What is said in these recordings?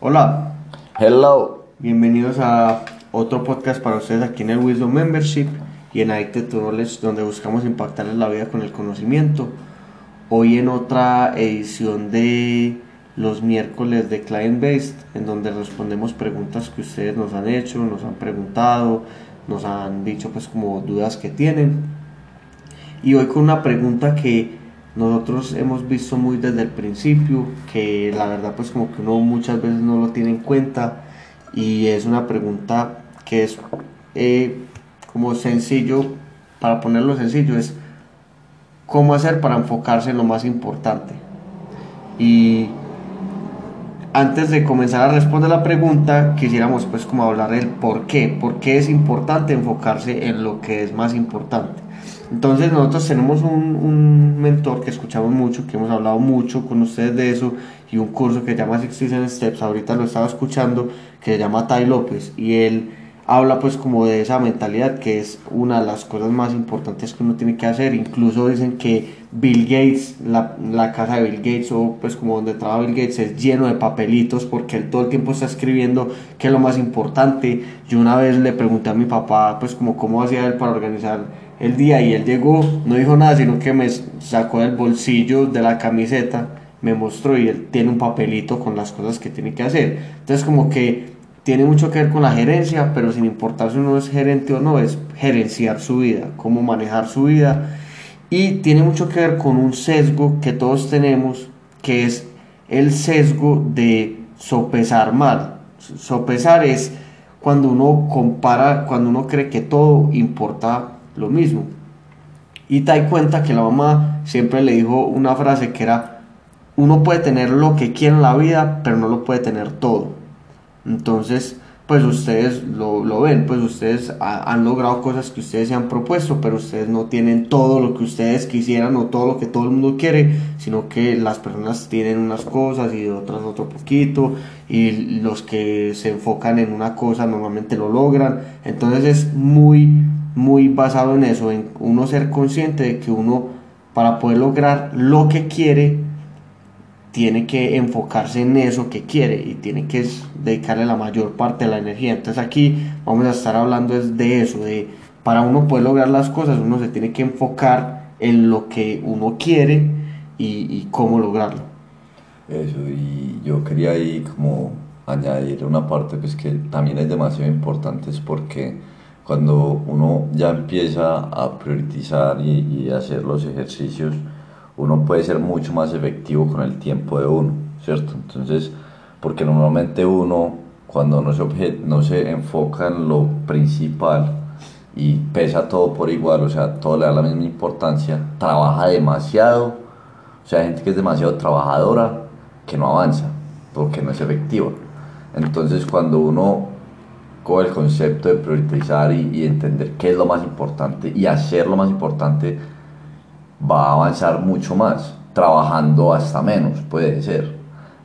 Hola, Hello. bienvenidos a otro podcast para ustedes aquí en el Wisdom Membership y en Addicted to Knowledge, donde buscamos impactarles la vida con el conocimiento. Hoy en otra edición de los miércoles de Client Based, en donde respondemos preguntas que ustedes nos han hecho, nos han preguntado, nos han dicho pues como dudas que tienen. Y hoy con una pregunta que nosotros hemos visto muy desde el principio, que la verdad pues como que uno muchas veces no lo tiene en cuenta y es una pregunta que es eh, como sencillo, para ponerlo sencillo, es cómo hacer para enfocarse en lo más importante. Y antes de comenzar a responder la pregunta, quisiéramos pues como hablar del por qué, por qué es importante enfocarse en lo que es más importante. Entonces nosotros tenemos un, mentor que escuchamos mucho, que hemos hablado mucho con ustedes de eso, y un curso que se llama Six Season Steps, ahorita lo estaba escuchando, que se llama Tai López, y él habla pues como de esa mentalidad que es una de las cosas más importantes que uno tiene que hacer. Incluso dicen que Bill Gates, la, la casa de Bill Gates o pues como donde trabaja Bill Gates es lleno de papelitos porque él todo el tiempo está escribiendo qué es lo más importante. Yo una vez le pregunté a mi papá pues como cómo hacía él para organizar el día y él llegó, no dijo nada, sino que me sacó del bolsillo de la camiseta, me mostró y él tiene un papelito con las cosas que tiene que hacer. Entonces como que tiene mucho que ver con la gerencia, pero sin importar si uno es gerente o no, es gerenciar su vida, cómo manejar su vida. Y tiene mucho que ver con un sesgo que todos tenemos, que es el sesgo de sopesar mal. Sopesar es cuando uno compara, cuando uno cree que todo importa lo mismo. Y te das cuenta que la mamá siempre le dijo una frase que era, uno puede tener lo que quiere en la vida, pero no lo puede tener todo. Entonces, pues ustedes lo, lo ven, pues ustedes ha- han logrado cosas que ustedes se han propuesto, pero ustedes no tienen todo lo que ustedes quisieran o todo lo que todo el mundo quiere, sino que las personas tienen unas cosas y otras otro poquito, y los que se enfocan en una cosa normalmente lo logran. Entonces es muy, muy basado en eso, en uno ser consciente de que uno, para poder lograr lo que quiere, tiene que enfocarse en eso que quiere y tiene que dedicarle la mayor parte de la energía. Entonces aquí vamos a estar hablando de eso, de para uno poder lograr las cosas uno se tiene que enfocar en lo que uno quiere y, y cómo lograrlo. Eso, y yo quería ahí como añadir una parte pues que también es demasiado importante, es porque cuando uno ya empieza a priorizar y, y hacer los ejercicios, uno puede ser mucho más efectivo con el tiempo de uno, ¿cierto? Entonces, porque normalmente uno, cuando no se, no se enfoca en lo principal y pesa todo por igual, o sea, todo le da la misma importancia, trabaja demasiado, o sea, hay gente que es demasiado trabajadora que no avanza porque no es efectiva. Entonces, cuando uno coge el concepto de priorizar y, y entender qué es lo más importante y hacer lo más importante, va a avanzar mucho más, trabajando hasta menos, puede ser.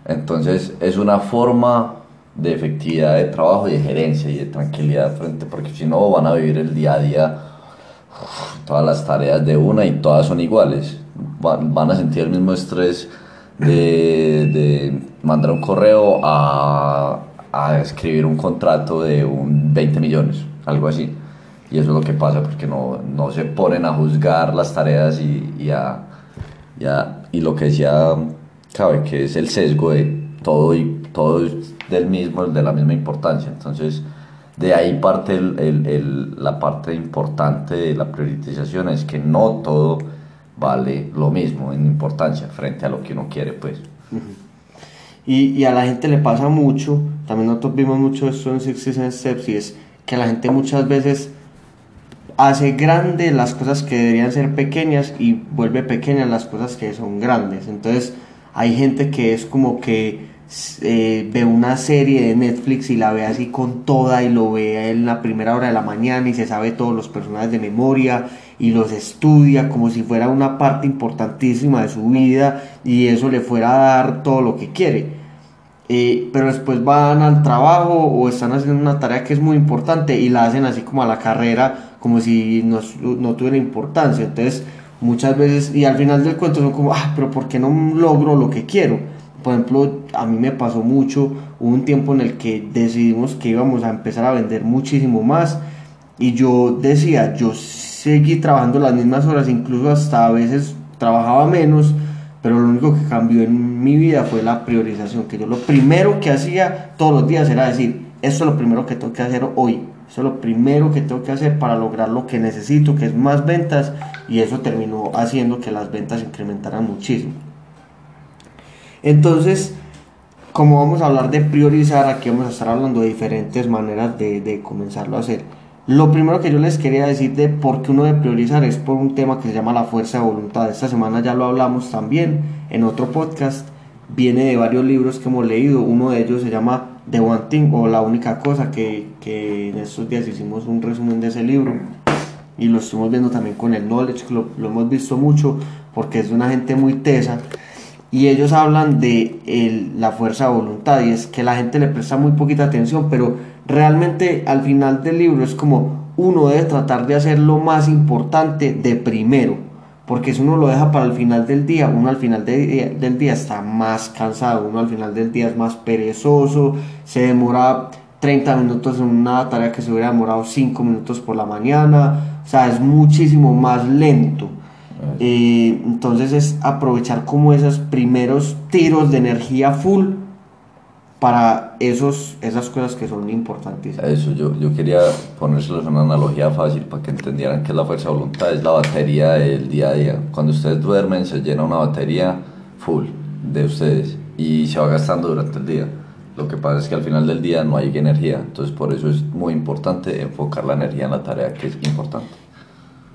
Entonces, es una forma de efectividad de trabajo y de gerencia y de tranquilidad frente, porque si no van a vivir el día a día todas las tareas de una y todas son iguales. Van, a sentir el mismo estrés de, de mandar un correo a, a escribir un contrato de un 20 millones, algo así. Y eso es lo que pasa porque no, no se ponen a juzgar las tareas y, y, a, y, lo que decía Cabe, que es el sesgo de todo y todo es del mismo, de la misma importancia. Entonces, de ahí parte el- el- la parte importante de la priorización, es que no todo vale lo mismo en importancia frente a lo que uno quiere, pues. Y, a la gente le pasa mucho, también nosotros vimos mucho esto en Six Steps, y es que la gente muchas veces hace grande las cosas que deberían ser pequeñas y vuelve pequeñas las cosas que son grandes. Entonces hay gente que es como que eh, ve una serie de Netflix y la ve así con toda y lo ve en la primera hora de la mañana y se sabe todos los personajes de memoria y los estudia como si fuera una parte importantísima de su vida y eso le fuera a dar todo lo que quiere. Pero después van al trabajo o están haciendo una tarea que es muy importante y la hacen así como a la carrera, como si no, no tuviera importancia. Entonces, muchas veces, y al final del cuento son como, ah, pero ¿por qué no logro lo que quiero? Por ejemplo, a mí me pasó mucho hubo un tiempo en el que decidimos que íbamos a empezar a vender muchísimo más y yo decía, yo seguí trabajando las mismas horas, incluso hasta a veces trabajaba menos, pero lo único que cambió en mi vida fue la priorización, que yo lo primero que hacía todos los días era decir, esto es lo primero que tengo que hacer hoy, eso es lo primero que tengo que hacer para lograr lo que necesito, que es más ventas, y eso terminó haciendo que las ventas incrementaran muchísimo. Entonces, como vamos a hablar de priorizar, aquí vamos a estar hablando de diferentes maneras de, de comenzarlo a hacer. Lo primero que yo les quería decir de por qué uno debe priorizar es por un tema que se llama la fuerza de voluntad. Esta semana ya lo hablamos también en otro podcast. Viene de varios libros que hemos leído. Uno de ellos se llama The One Thing o La única cosa que, que en estos días hicimos un resumen de ese libro. Y lo estuvimos viendo también con el Knowledge, que lo, lo hemos visto mucho porque es de una gente muy tesa y ellos hablan de la fuerza de voluntad y es que la gente le presta muy poquita atención, pero realmente al final del libro es como uno debe tratar de hacer lo más importante de primero, porque si uno lo deja para el final del día, uno al final de, del día está más cansado, uno al final del día es más perezoso, se demora 30 minutos en una tarea que se hubiera demorado 5 minutos por la mañana, o sea, es muchísimo más lento. Eh, entonces es aprovechar como esos primeros tiros de energía full para esos, esas cosas que son importantes. Eso, yo, yo quería ponérselos una analogía fácil para que entendieran que la fuerza de voluntad es la batería del día a día. Cuando ustedes duermen se llena una batería full de ustedes y se va gastando durante el día. Lo que pasa es que al final del día no hay energía, entonces por eso es muy importante enfocar la energía en la tarea que es importante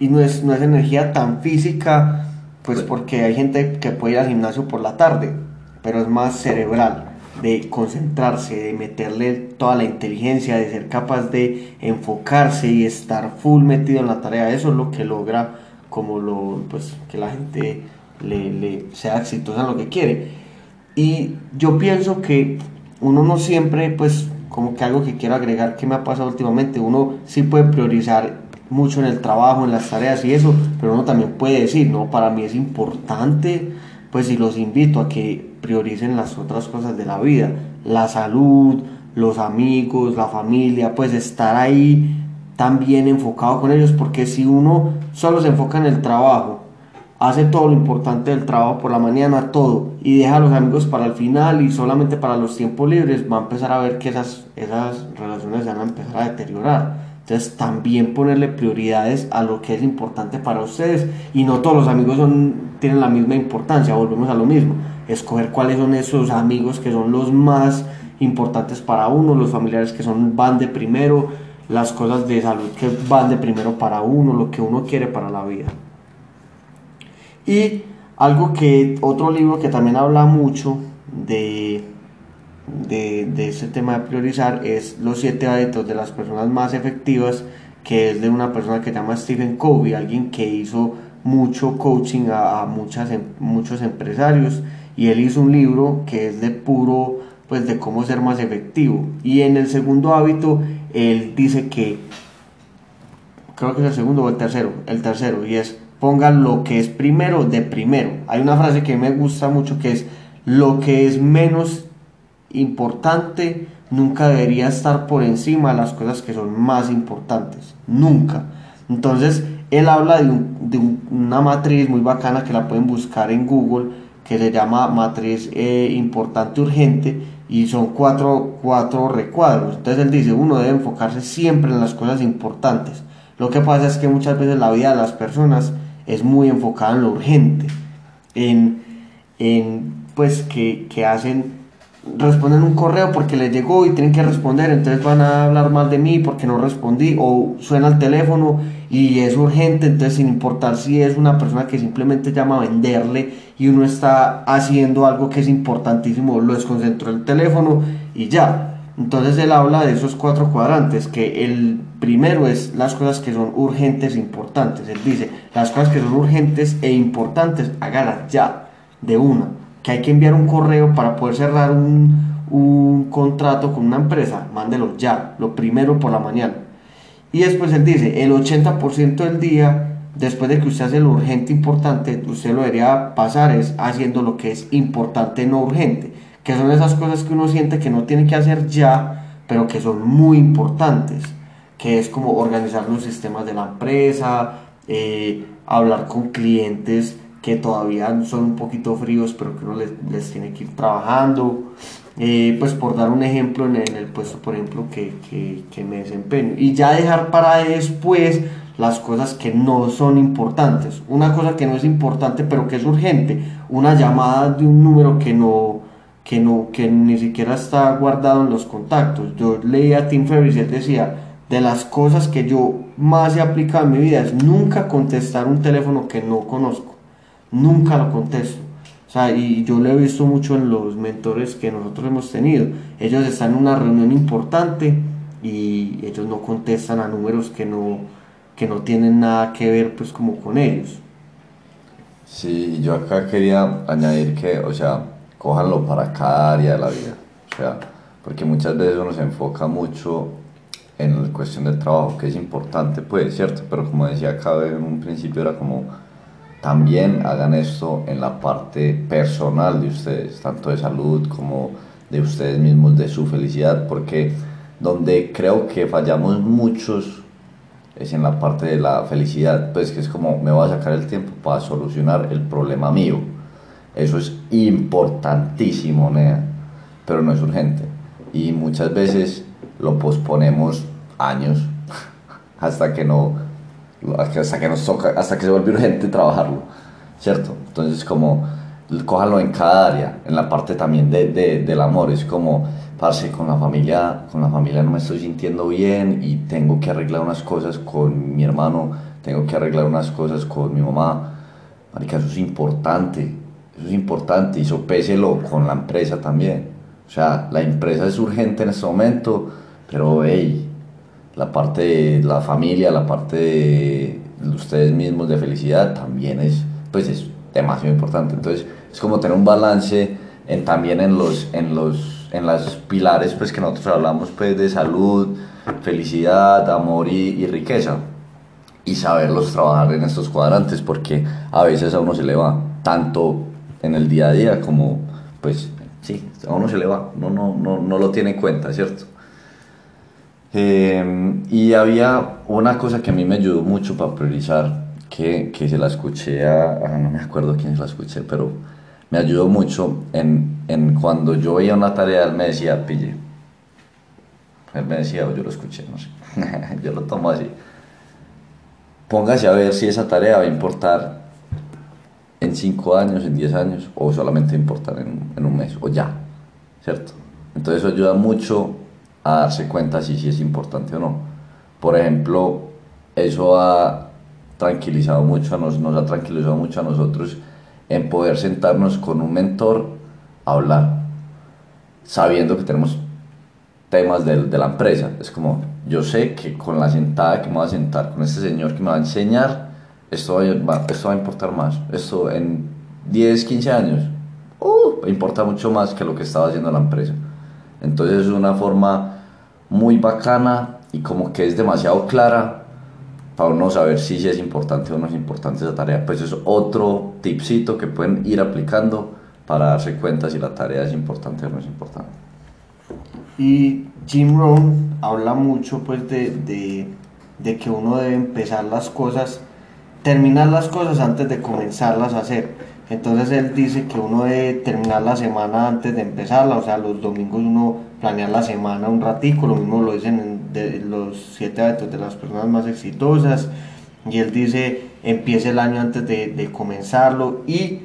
y no es, no es energía tan física, pues porque hay gente que puede ir al gimnasio por la tarde, pero es más cerebral, de concentrarse, de meterle toda la inteligencia, de ser capaz de enfocarse y estar full metido en la tarea. Eso es lo que logra como lo, pues, que la gente le, le sea exitosa en lo que quiere. Y yo pienso que uno no siempre, pues, como que algo que quiero agregar que me ha pasado últimamente, uno sí puede priorizar mucho en el trabajo, en las tareas y eso, pero uno también puede decir, no, para mí es importante, pues y los invito a que prioricen las otras cosas de la vida, la salud, los amigos, la familia, pues estar ahí también enfocado con ellos, porque si uno solo se enfoca en el trabajo, hace todo lo importante del trabajo por la mañana, todo, y deja a los amigos para el final y solamente para los tiempos libres, va a empezar a ver que esas, esas relaciones se van a empezar a deteriorar. Entonces también ponerle prioridades a lo que es importante para ustedes y no todos los amigos son, tienen la misma importancia, volvemos a lo mismo, escoger cuáles son esos amigos que son los más importantes para uno, los familiares que son van de primero, las cosas de salud que van de primero para uno, lo que uno quiere para la vida. Y algo que otro libro que también habla mucho de de, de este tema de priorizar es los siete hábitos de las personas más efectivas, que es de una persona que se llama Stephen Covey, alguien que hizo mucho coaching a, muchas, em, muchos empresarios y él hizo un libro que es de puro, pues de cómo ser más efectivo. Y en el segundo hábito, él dice que, creo que es el segundo o el tercero, el tercero, y es pongan lo que es primero de primero. Hay una frase que me gusta mucho que es lo que es menos importante nunca debería estar por encima de las cosas que son más importantes. Nunca. Entonces, él habla de, una matriz muy bacana que la pueden buscar en Google, que se llama matriz eh, importante urgente, y son cuatro, cuatro recuadros. Entonces, él dice, uno debe enfocarse siempre en las cosas importantes. Lo que pasa es que muchas veces la vida de las personas es muy enfocada en lo urgente, en, en pues que, que hacen responden un correo porque les llegó y tienen que responder, entonces van a hablar mal de mí porque no respondí, o suena el teléfono y es urgente, entonces sin importar si es una persona que simplemente llama a venderle y uno está haciendo algo que es importantísimo, lo desconcentró el teléfono y ya. Entonces él habla de esos cuatro cuadrantes, que el primero es las cosas que son urgentes e importantes. Él dice, las cosas que son urgentes e importantes, hágalas ya, de una que hay que enviar un correo para poder cerrar un, contrato con una empresa, mándelo ya, lo primero por la mañana. Y después él dice, el 80% del día, después de que usted hace lo urgente importante, usted lo debería pasar es haciendo lo que es importante no urgente, que son esas cosas que uno siente que no tiene que hacer ya, pero que son muy importantes, que es como organizar los sistemas de la empresa, eh, hablar con clientes que todavía son un poquito fríos, pero que uno les, tiene que ir trabajando. Eh, pues por dar un ejemplo en el, puesto, por ejemplo, que, que, me desempeño. Y ya dejar para después las cosas que no son importantes. Una cosa que no es importante, pero que es urgente. Una llamada de un número que no, que no, que ni siquiera está guardado en los contactos. Yo leía a Tim Ferriss y decía, de las cosas que yo más he aplicado en mi vida es nunca contestar un teléfono que no conozco nunca lo contesto. O sea, y yo lo he visto mucho en los mentores que nosotros hemos tenido. Ellos están en una reunión importante y ellos no contestan a números que no, que no tienen nada que ver pues como con ellos. Sí, yo acá quería añadir que, o sea, cójanlo para cada área de la vida. O sea, porque muchas veces uno se enfoca mucho en la cuestión del trabajo, que es importante, pues, ¿cierto? Pero como decía acá en un principio, era como también hagan esto en la parte personal de ustedes, tanto de salud como de ustedes mismos, de su felicidad, porque donde creo que fallamos muchos es en la parte de la felicidad, pues que es como me voy a sacar el tiempo para solucionar el problema mío. Eso es importantísimo, Nea, pero no es urgente. Y muchas veces lo posponemos años hasta que no hasta que nos toca, hasta que se vuelve urgente trabajarlo, ¿cierto? Entonces como cójalo en cada área, en la parte también de, de, del amor, es como, parce, con la familia, con la familia no me estoy sintiendo bien y tengo que arreglar unas cosas con mi hermano, tengo que arreglar unas cosas con mi mamá, marica, eso es importante, eso es importante. Y sopéselo con la empresa también, o sea, la empresa es urgente en este momento, pero hey, la parte de la familia, la parte de ustedes mismos de felicidad también es, pues es demasiado importante. Entonces es como tener un balance en, también en los, en los, en las pilares pues que nosotros hablamos pues de salud, felicidad, amor y, riqueza y saberlos trabajar en estos cuadrantes porque a veces a uno se le va tanto en el día a día como pues sí, a uno se le va, no, no, no, no lo tiene en cuenta, ¿cierto? Em, y había una cosa que a mí me ayudó mucho para priorizar, que, que se la escuché a, no me acuerdo quién se la escuché, pero me ayudó mucho en, en cuando yo veía una tarea, él me decía, pille. Él me decía, o yo lo escuché, no sé, yo lo tomo así. Póngase a ver si esa tarea va a importar en 5 años, en 10 años, o solamente importar en, en un mes, o ya, ¿cierto? Entonces eso ayuda mucho a darse cuenta si, si es importante o no. Por ejemplo, eso ha tranquilizado mucho a nos, nos ha tranquilizado mucho a nosotros en poder sentarnos con un mentor a hablar, sabiendo que tenemos temas de, de, la empresa. Es como, yo sé que con la sentada que me voy a sentar con este señor que me va a enseñar, esto va, esto va a importar más. Esto en 10, 15 años, uh, importa mucho más que lo que estaba haciendo la empresa. Entonces es una forma muy bacana y como que es demasiado clara para uno saber si es importante o no es importante esa tarea. Pues es otro tipcito que pueden ir aplicando para darse cuenta si la tarea es importante o no es importante. Y Jim Rohn habla mucho pues de, de, de que uno debe empezar las cosas, terminar las cosas antes de comenzarlas a hacer. Entonces él dice que uno debe terminar la semana antes de empezarla, o sea, los domingos uno planear la semana un ratico, lo mismo lo dicen de los siete hábitos de las personas más exitosas, y él dice, empiece el año antes de, de comenzarlo, y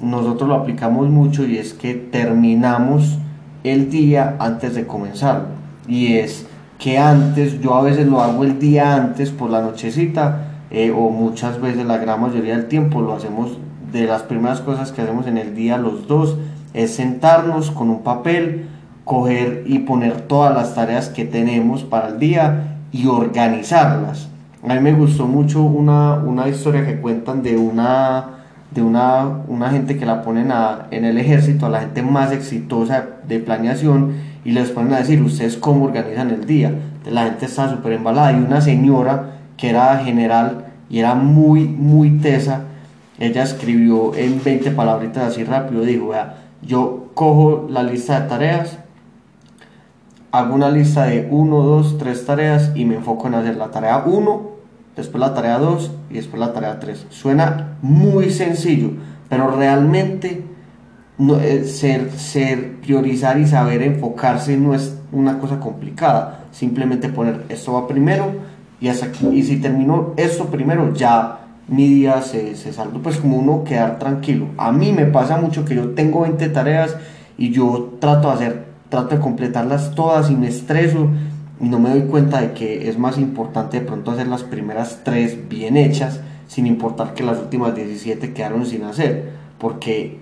nosotros lo aplicamos mucho y es que terminamos el día antes de comenzarlo, y es que antes, yo a veces lo hago el día antes por la nochecita, eh, o muchas veces la gran mayoría del tiempo lo hacemos de las primeras cosas que hacemos en el día los dos es sentarnos con un papel, coger y poner todas las tareas que tenemos para el día y organizarlas. A mí me gustó mucho una, una historia que cuentan de una, de una, una gente que la ponen a, en el ejército, a la gente más exitosa de planeación, y les ponen a decir, ustedes cómo organizan el día. La gente está súper embalada. Y una señora que era general y era muy, muy tesa, ella escribió en 20 palabritas así rápido, dijo, Yo cojo la lista de tareas, hago una lista de 1, 2, 3 tareas y me enfoco en hacer la tarea 1, después la tarea 2 y después la tarea 3. Suena muy sencillo, pero realmente no, eh, ser, ser, priorizar y saber enfocarse no es una cosa complicada. Simplemente poner esto va primero y, hasta aquí, y si termino esto primero, ya mi día se, se salva. Pues como uno quedar tranquilo. A mí me pasa mucho que yo tengo 20 tareas y yo trato de hacer, trato de completarlas todas y me estreso y no me doy cuenta de que es más importante de pronto hacer las primeras tres bien hechas sin importar que las últimas 17 quedaron sin hacer porque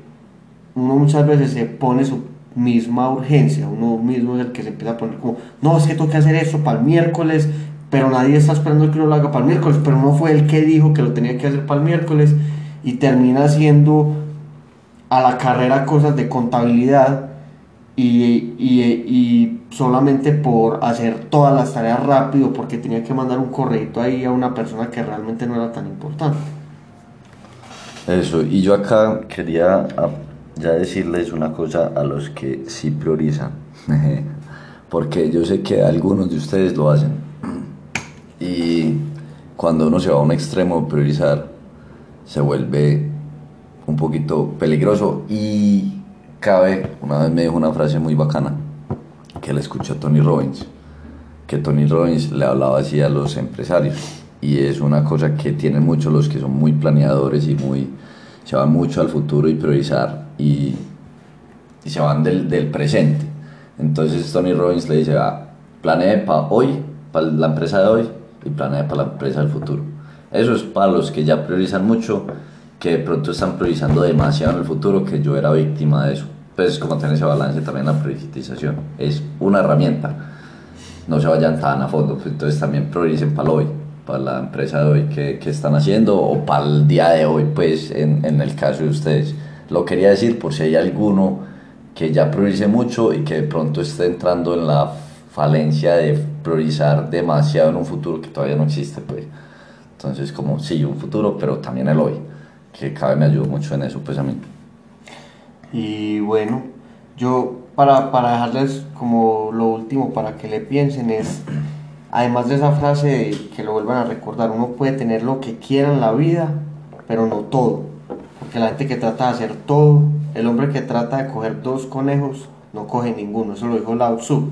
uno muchas veces se pone su misma urgencia, uno mismo es el que se empieza a poner como, no, es que tengo que hacer eso para el miércoles, pero nadie está esperando que uno lo haga para el miércoles, pero uno fue el que dijo que lo tenía que hacer para el miércoles y termina haciendo a la carrera cosas de contabilidad y, y, solamente por hacer todas las tareas rápido, porque tenía que mandar un correo ahí a una persona que realmente no era tan importante. Eso, y yo acá quería ya decirles una cosa a los que sí priorizan, porque yo sé que algunos de ustedes lo hacen. Y cuando uno se va a un extremo de priorizar, se vuelve un poquito peligroso y cabe, una vez me dijo una frase muy bacana que le escuchó Tony Robbins, que Tony Robbins le hablaba así a los empresarios y es una cosa que tienen muchos los que son muy planeadores y muy se van mucho al futuro y priorizar y, se van del, del, presente. Entonces Tony Robbins le dice, ah, planee para hoy, para la empresa de hoy y planee para la empresa del futuro. Eso es para los que ya priorizan mucho, que de pronto están priorizando demasiado en el futuro, que yo era víctima de eso. Pues como tener ese balance también la priorización. Es una herramienta. No se vayan tan a fondo, pues entonces también prioricen para hoy para la empresa de hoy que, que, están haciendo o para el día de hoy, pues en, en, el caso de ustedes. Lo quería decir por si hay alguno que ya priorice mucho y que de pronto esté entrando en la falencia de priorizar demasiado en un futuro que todavía no existe, pues. Entonces, como sí, un futuro, pero también el hoy, que cada vez me ayudó mucho en eso, pues a mí. Y bueno, yo para, para dejarles como lo último para que le piensen es Además de esa frase que lo vuelvan a recordar, uno puede tener lo que quiera en la vida, pero no todo. Porque la gente que trata de hacer todo, el hombre que trata de coger dos conejos, no coge ninguno. Eso lo dijo Lao Tzu.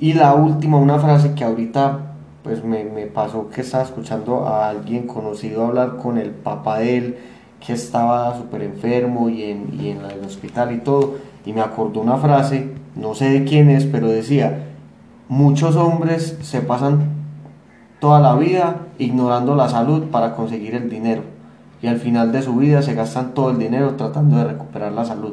Y la última, una frase que ahorita pues me, me pasó que estaba escuchando a alguien conocido hablar con el papá de él, que estaba súper enfermo y en, y en el hospital y todo. Y me acordó una frase, no sé de quién es, pero decía, Muchos hombres se pasan toda la vida ignorando la salud para conseguir el dinero y al final de su vida se gastan todo el dinero tratando de recuperar la salud.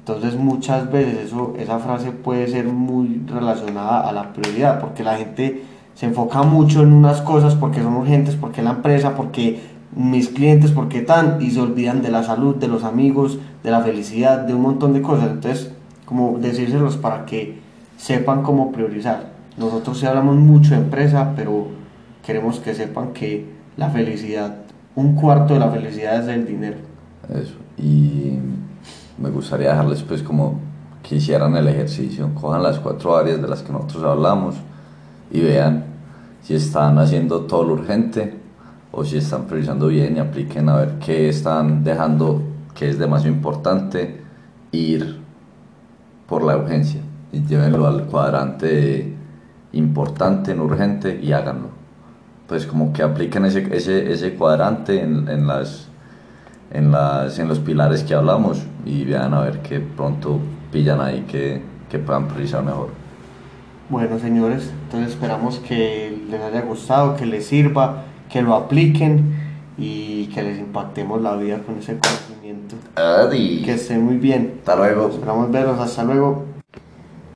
Entonces muchas veces eso, esa frase puede ser muy relacionada a la prioridad porque la gente se enfoca mucho en unas cosas porque son urgentes, porque la empresa, porque mis clientes, porque tan, y se olvidan de la salud, de los amigos, de la felicidad, de un montón de cosas. Entonces, como decírselos para que sepan cómo priorizar. Nosotros sí hablamos mucho de empresa, pero queremos que sepan que la felicidad, un cuarto de la felicidad es el dinero. Eso, y me gustaría dejarles pues como que hicieran el ejercicio, cojan las cuatro áreas de las que nosotros hablamos y vean si están haciendo todo lo urgente o si están priorizando bien y apliquen a ver qué están dejando que es demasiado importante ir por la urgencia y llévenlo al cuadrante importante, en urgente y háganlo. Pues como que apliquen ese, ese, ese cuadrante en, en, las, en, las, en los pilares que hablamos y vean a ver qué pronto pillan ahí que, que puedan priorizar mejor. Bueno, señores, entonces esperamos que les haya gustado, que les sirva, que lo apliquen y que les impactemos la vida con ese conocimiento. Adi. Que estén muy bien. Hasta luego. Esperamos verlos. Hasta luego.